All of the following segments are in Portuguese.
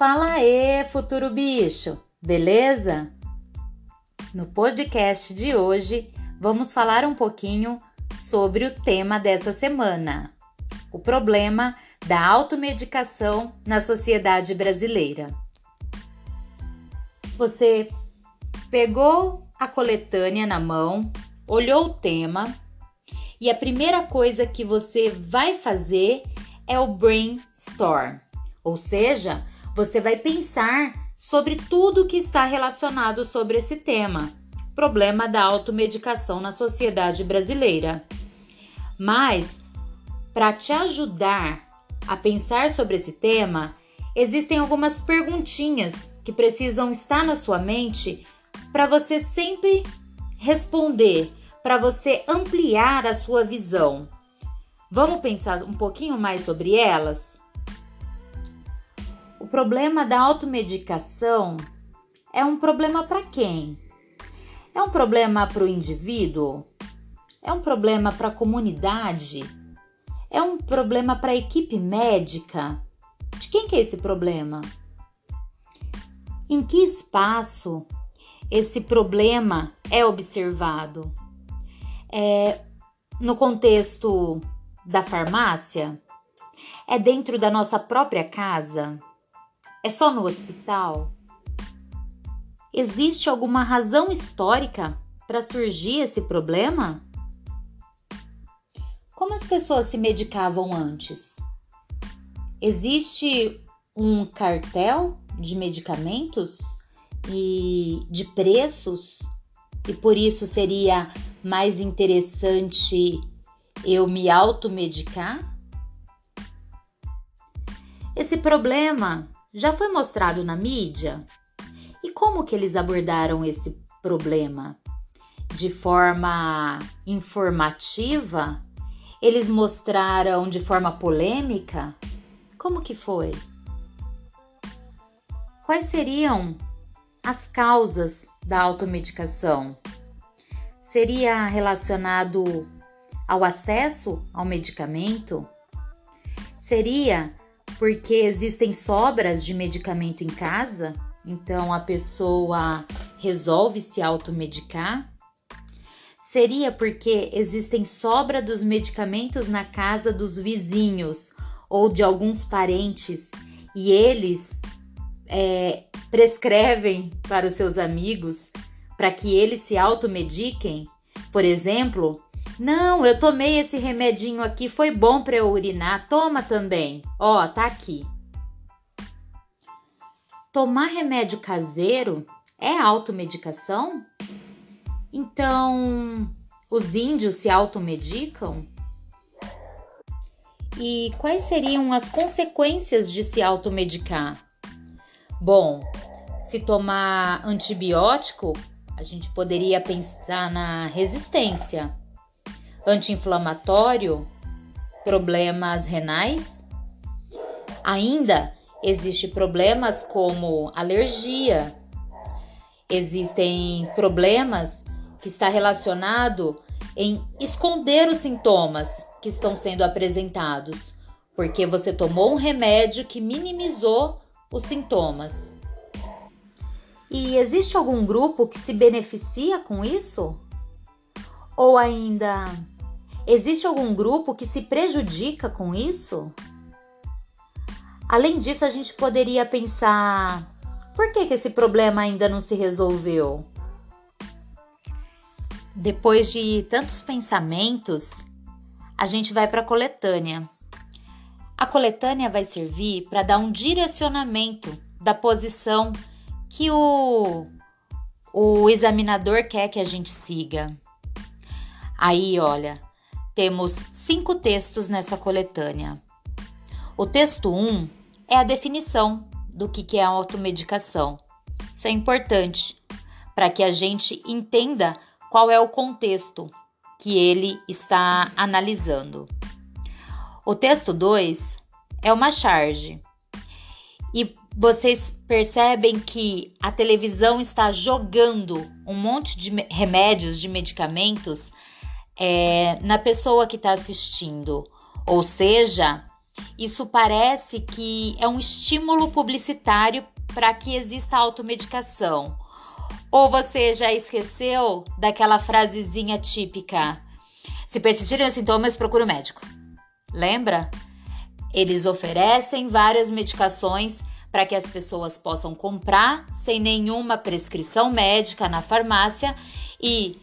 Fala aí, futuro bicho, beleza? No podcast de hoje, vamos falar um pouquinho sobre o tema dessa semana: o problema da automedicação na sociedade brasileira. Você pegou a coletânea na mão, olhou o tema e a primeira coisa que você vai fazer é o brainstorm, ou seja, você vai pensar sobre tudo que está relacionado sobre esse tema, problema da automedicação na sociedade brasileira. Mas, para te ajudar a pensar sobre esse tema, existem algumas perguntinhas que precisam estar na sua mente para você sempre responder, para você ampliar a sua visão. Vamos pensar um pouquinho mais sobre elas? O problema da automedicação é um problema para quem? É um problema para o indivíduo? É um problema para a comunidade? É um problema para a equipe médica? De quem que é esse problema? Em que espaço esse problema é observado? É no contexto da farmácia? É dentro da nossa própria casa? É só no hospital? Existe alguma razão histórica para surgir esse problema? Como as pessoas se medicavam antes? Existe um cartel de medicamentos e de preços e por isso seria mais interessante eu me automedicar? Esse problema já foi mostrado na mídia? E como que eles abordaram esse problema? De forma informativa? Eles mostraram de forma polêmica? Como que foi? Quais seriam as causas da automedicação? Seria relacionado ao acesso ao medicamento? Seria porque existem sobras de medicamento em casa? Então a pessoa resolve se automedicar? Seria porque existem sobra dos medicamentos na casa dos vizinhos ou de alguns parentes e eles é, prescrevem para os seus amigos para que eles se automediquem? Por exemplo, não, eu tomei esse remedinho aqui, foi bom para eu urinar. Toma também. Ó, tá aqui. Tomar remédio caseiro é automedicação? Então, os índios se automedicam? E quais seriam as consequências de se automedicar? Bom, se tomar antibiótico, a gente poderia pensar na resistência anti-inflamatório, problemas renais. Ainda existem problemas como alergia. Existem problemas que está relacionado em esconder os sintomas que estão sendo apresentados, porque você tomou um remédio que minimizou os sintomas. E existe algum grupo que se beneficia com isso? Ou ainda Existe algum grupo que se prejudica com isso? Além disso, a gente poderia pensar: por que, que esse problema ainda não se resolveu? Depois de tantos pensamentos, a gente vai para a coletânea. A coletânea vai servir para dar um direcionamento da posição que o, o examinador quer que a gente siga. Aí, olha, temos cinco textos nessa coletânea. O texto 1 um é a definição do que é a automedicação. Isso é importante para que a gente entenda qual é o contexto que ele está analisando. O texto 2 é uma charge. E vocês percebem que a televisão está jogando um monte de remédios, de medicamentos é, na pessoa que está assistindo. Ou seja, isso parece que é um estímulo publicitário para que exista automedicação. Ou você já esqueceu daquela frasezinha típica: se persistirem os sintomas, procure o médico. Lembra? Eles oferecem várias medicações para que as pessoas possam comprar sem nenhuma prescrição médica na farmácia e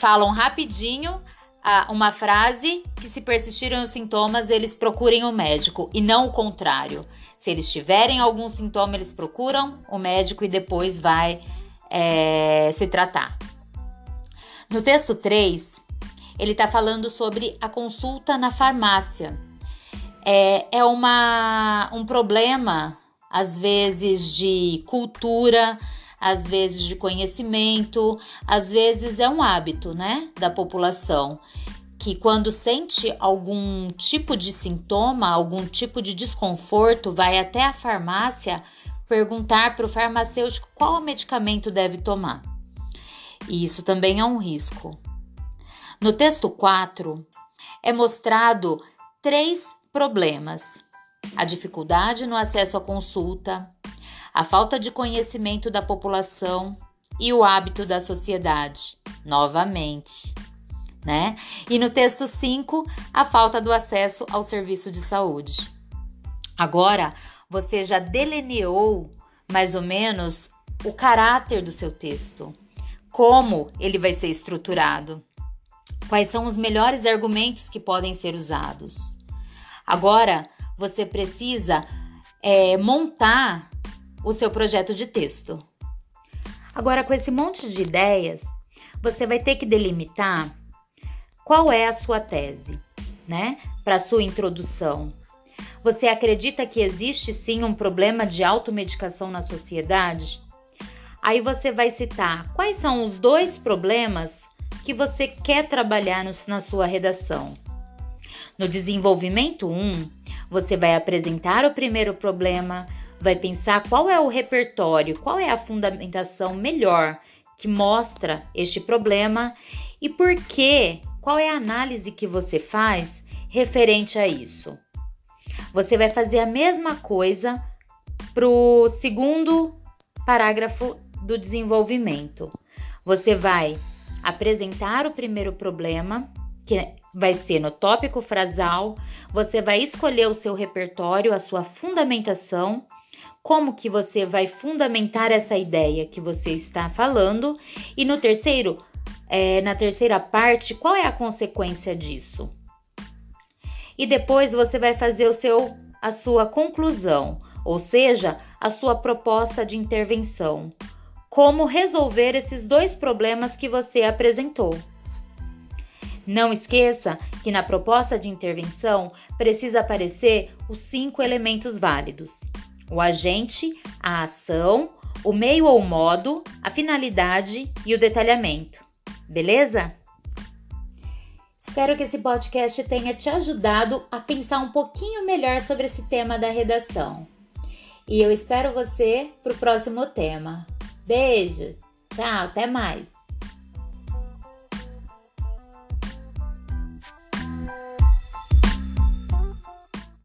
falam rapidinho uma frase que se persistirem os sintomas, eles procurem o médico e não o contrário. Se eles tiverem algum sintoma, eles procuram o médico e depois vai é, se tratar. No texto 3, ele está falando sobre a consulta na farmácia. É, é uma, um problema, às vezes, de cultura, às vezes de conhecimento, às vezes é um hábito, né, da população que quando sente algum tipo de sintoma, algum tipo de desconforto, vai até a farmácia perguntar para o farmacêutico qual medicamento deve tomar. E isso também é um risco. No texto 4 é mostrado três problemas: a dificuldade no acesso à consulta, a falta de conhecimento da população e o hábito da sociedade. Novamente, né? E no texto 5, a falta do acesso ao serviço de saúde. Agora, você já delineou mais ou menos o caráter do seu texto, como ele vai ser estruturado, quais são os melhores argumentos que podem ser usados. Agora, você precisa é, montar o seu projeto de texto. Agora, com esse monte de ideias, você vai ter que delimitar qual é a sua tese, né? Para sua introdução. Você acredita que existe sim um problema de automedicação na sociedade? Aí você vai citar quais são os dois problemas que você quer trabalhar no, na sua redação. No desenvolvimento 1, você vai apresentar o primeiro problema, vai pensar qual é o repertório, qual é a fundamentação melhor que mostra este problema e por que, qual é a análise que você faz referente a isso. Você vai fazer a mesma coisa para o segundo parágrafo do desenvolvimento. Você vai apresentar o primeiro problema, que vai ser no tópico frasal, você vai escolher o seu repertório, a sua fundamentação como que você vai fundamentar essa ideia que você está falando e no terceiro, é, na terceira parte, qual é a consequência disso? E depois você vai fazer o seu, a sua conclusão, ou seja, a sua proposta de intervenção. Como resolver esses dois problemas que você apresentou. Não esqueça que na proposta de intervenção precisa aparecer os cinco elementos válidos: o agente, a ação, o meio ou modo, a finalidade e o detalhamento. Beleza? Espero que esse podcast tenha te ajudado a pensar um pouquinho melhor sobre esse tema da redação. E eu espero você para o próximo tema. Beijo, tchau, até mais!